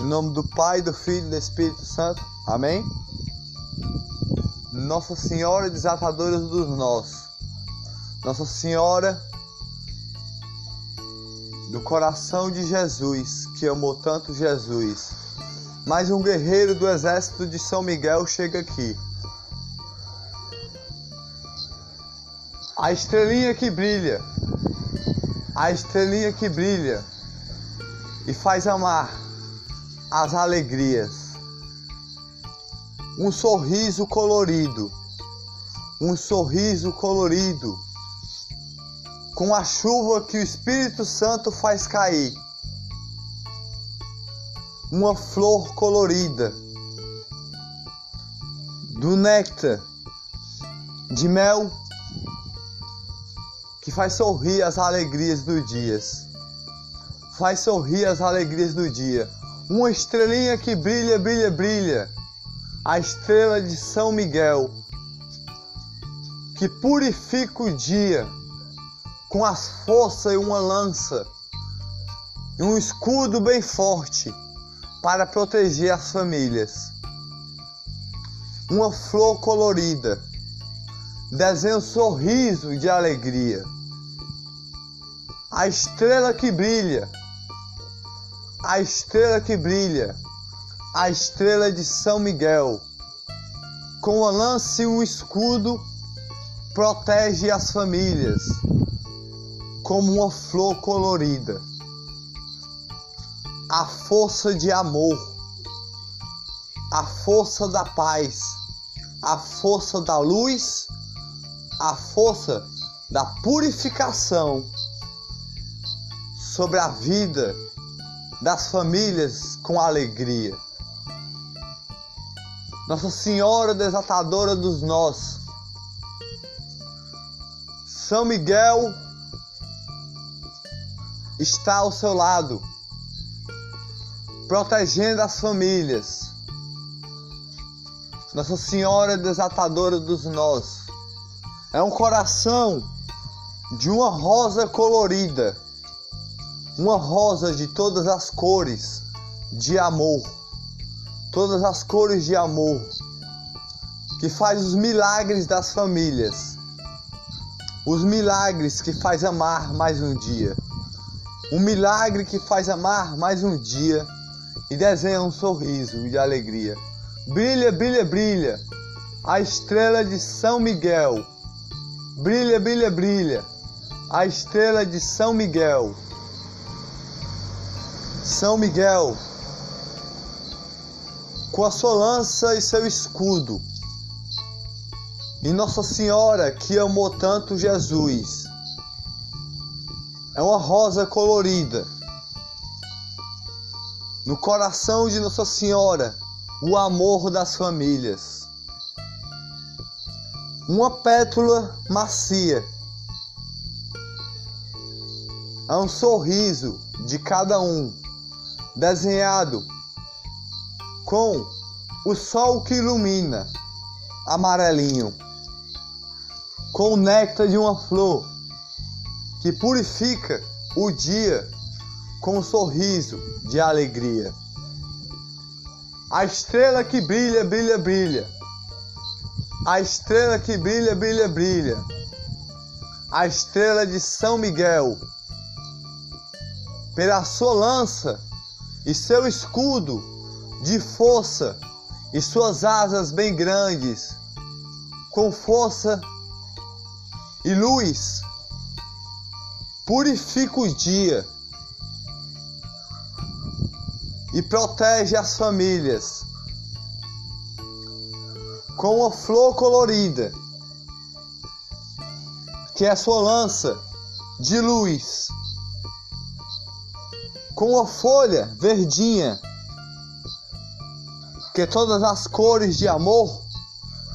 Em nome do Pai, do Filho e do Espírito Santo. Amém? Nossa Senhora desatadora dos nós. Nossa Senhora do coração de Jesus, que amou tanto Jesus. Mais um guerreiro do exército de São Miguel chega aqui. A estrelinha que brilha, a estrelinha que brilha e faz amar as alegrias. Um sorriso colorido, um sorriso colorido, com a chuva que o Espírito Santo faz cair. Uma flor colorida, do néctar de mel que faz sorrir as alegrias do dias. Faz sorrir as alegrias do dia. Uma estrelinha que brilha, brilha, brilha. A estrela de São Miguel, que purifica o dia com as forças e uma lança e um escudo bem forte para proteger as famílias. Uma flor colorida desenha um sorriso de alegria. A estrela que brilha, a estrela que brilha, a estrela de São Miguel, com a lança e um escudo, protege as famílias, como uma flor colorida. A força de amor, a força da paz, a força da luz a força da purificação sobre a vida das famílias com alegria. Nossa Senhora desatadora dos nós, São Miguel está ao seu lado, protegendo as famílias. Nossa Senhora desatadora dos nós, é um coração de uma rosa colorida, uma rosa de todas as cores de amor, todas as cores de amor, que faz os milagres das famílias, os milagres que faz amar mais um dia, um milagre que faz amar mais um dia e desenha um sorriso de alegria. Brilha, brilha, brilha, a estrela de São Miguel Brilha, brilha, brilha, a estrela de São Miguel. São Miguel, com a sua lança e seu escudo, e Nossa Senhora que amou tanto Jesus. É uma rosa colorida. No coração de Nossa Senhora, o amor das famílias uma pétula macia. É um sorriso de cada um, desenhado com o sol que ilumina, amarelinho, com o néctar de uma flor que purifica o dia com um sorriso de alegria. A estrela que brilha, brilha, brilha a estrela que brilha, brilha, brilha. A estrela de São Miguel. Pela sua lança e seu escudo de força e suas asas bem grandes, com força e luz, purifica o dia e protege as famílias com uma flor colorida, que é a sua lança de luz, com uma folha verdinha, que é todas as cores de amor,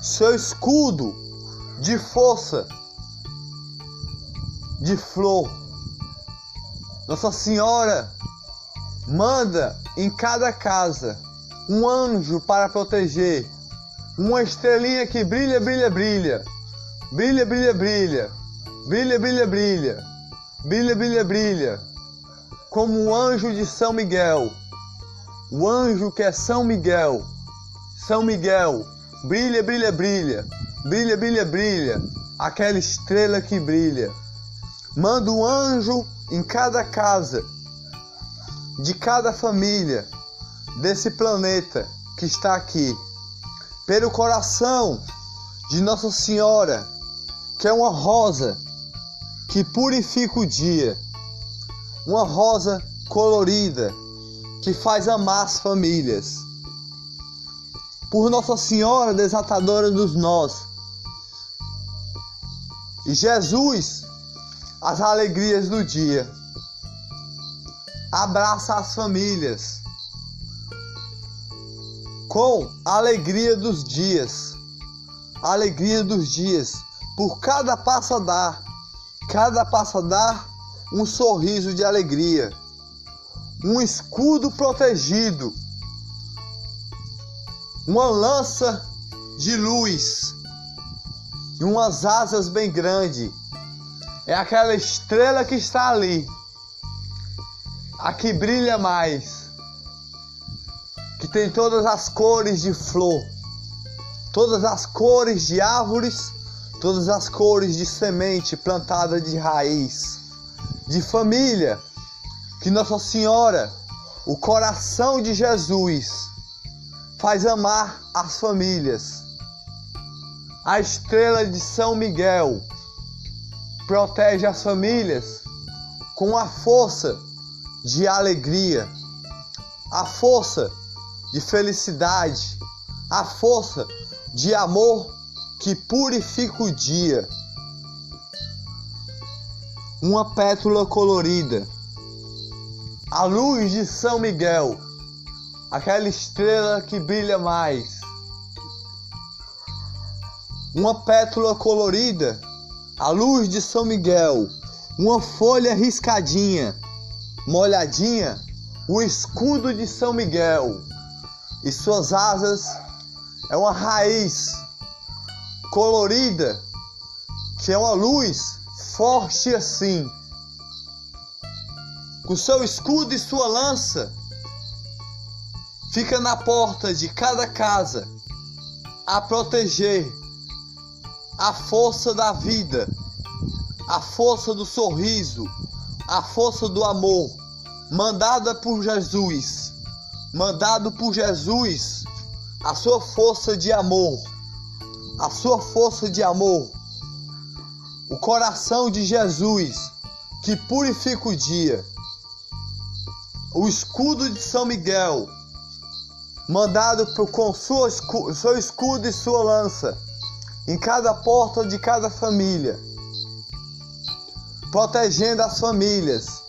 seu escudo de força, de flor. Nossa Senhora manda em cada casa um anjo para proteger uma estrelinha que brilha, brilha, brilha. Brilha, brilha, brilha. Brilha, brilha, brilha. Brilha, brilha, brilha. Como um anjo de São Miguel. o anjo que é São Miguel. São Miguel, brilha, brilha, brilha, brilha, brilha, brilha, aquela estrela que brilha. Manda um anjo em cada casa, de cada família desse planeta que está aqui, pelo coração de Nossa Senhora, que é uma rosa que purifica o dia, uma rosa colorida que faz amar as famílias. Por Nossa Senhora desatadora dos nós. E Jesus, as alegrias do dia. Abraça as famílias com a alegria dos dias. Alegria dos dias. Por cada passo a dar, cada passo a dar, um sorriso de alegria um escudo protegido, uma lança de luz e umas asas bem grandes. É aquela estrela que está ali, a que brilha mais, que tem todas as cores de flor, todas as cores de árvores, todas as cores de semente plantada de raiz, de família que Nossa Senhora, o coração de Jesus, faz amar as famílias. A estrela de São Miguel protege as famílias com a força de alegria, a força de felicidade, a força de amor que purifica o dia. Uma pétula colorida a luz de São Miguel, aquela estrela que brilha mais. Uma pétula colorida, a luz de São Miguel, uma folha riscadinha, molhadinha, o escudo de São Miguel e suas asas é uma raiz colorida que é uma luz forte assim com seu escudo e sua lança, fica na porta de cada casa a proteger a força da vida, a força do sorriso, a força do amor, mandada por Jesus, mandado por Jesus, a sua força de amor, a sua força de amor, o coração de Jesus que purifica o dia. O escudo de São Miguel, mandado com sua, seu escudo e sua lança, em cada porta de cada família, protegendo as famílias,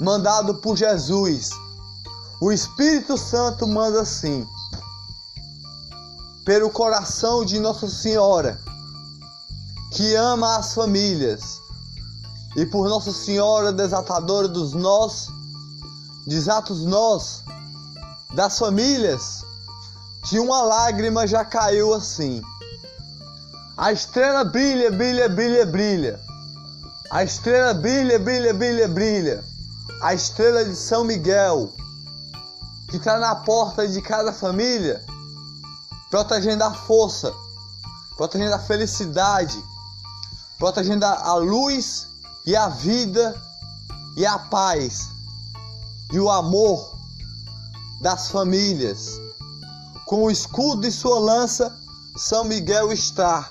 mandado por Jesus. O Espírito Santo manda assim, pelo coração de Nossa Senhora, que ama as famílias, e por Nossa Senhora desatadora dos nós desatos nós, das famílias, que uma lágrima já caiu assim. A estrela brilha, brilha, brilha, brilha. A estrela brilha, brilha, brilha, brilha. A estrela de São Miguel, que está na porta de cada família, protegendo a força, protegendo a felicidade, protegendo a luz e a vida e a paz e o amor das famílias. Com o escudo e sua lança, São Miguel está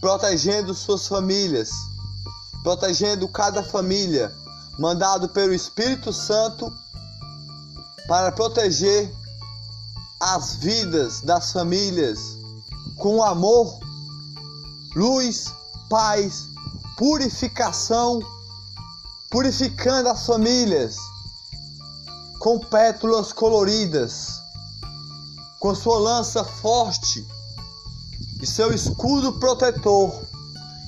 protegendo suas famílias, protegendo cada família, mandado pelo Espírito Santo para proteger as vidas das famílias com amor, luz, paz, purificação, purificando as famílias com pétalas coloridas, com sua lança forte e seu escudo protetor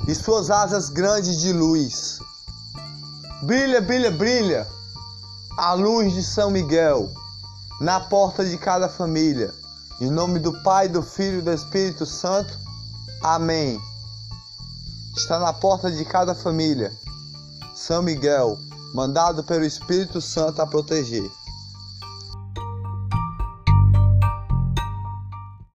e suas asas grandes de luz. Brilha, brilha, brilha a luz de São Miguel na porta de cada família. Em nome do Pai, do Filho e do Espírito Santo. Amém. Está na porta de cada família. São Miguel, mandado pelo Espírito Santo a proteger.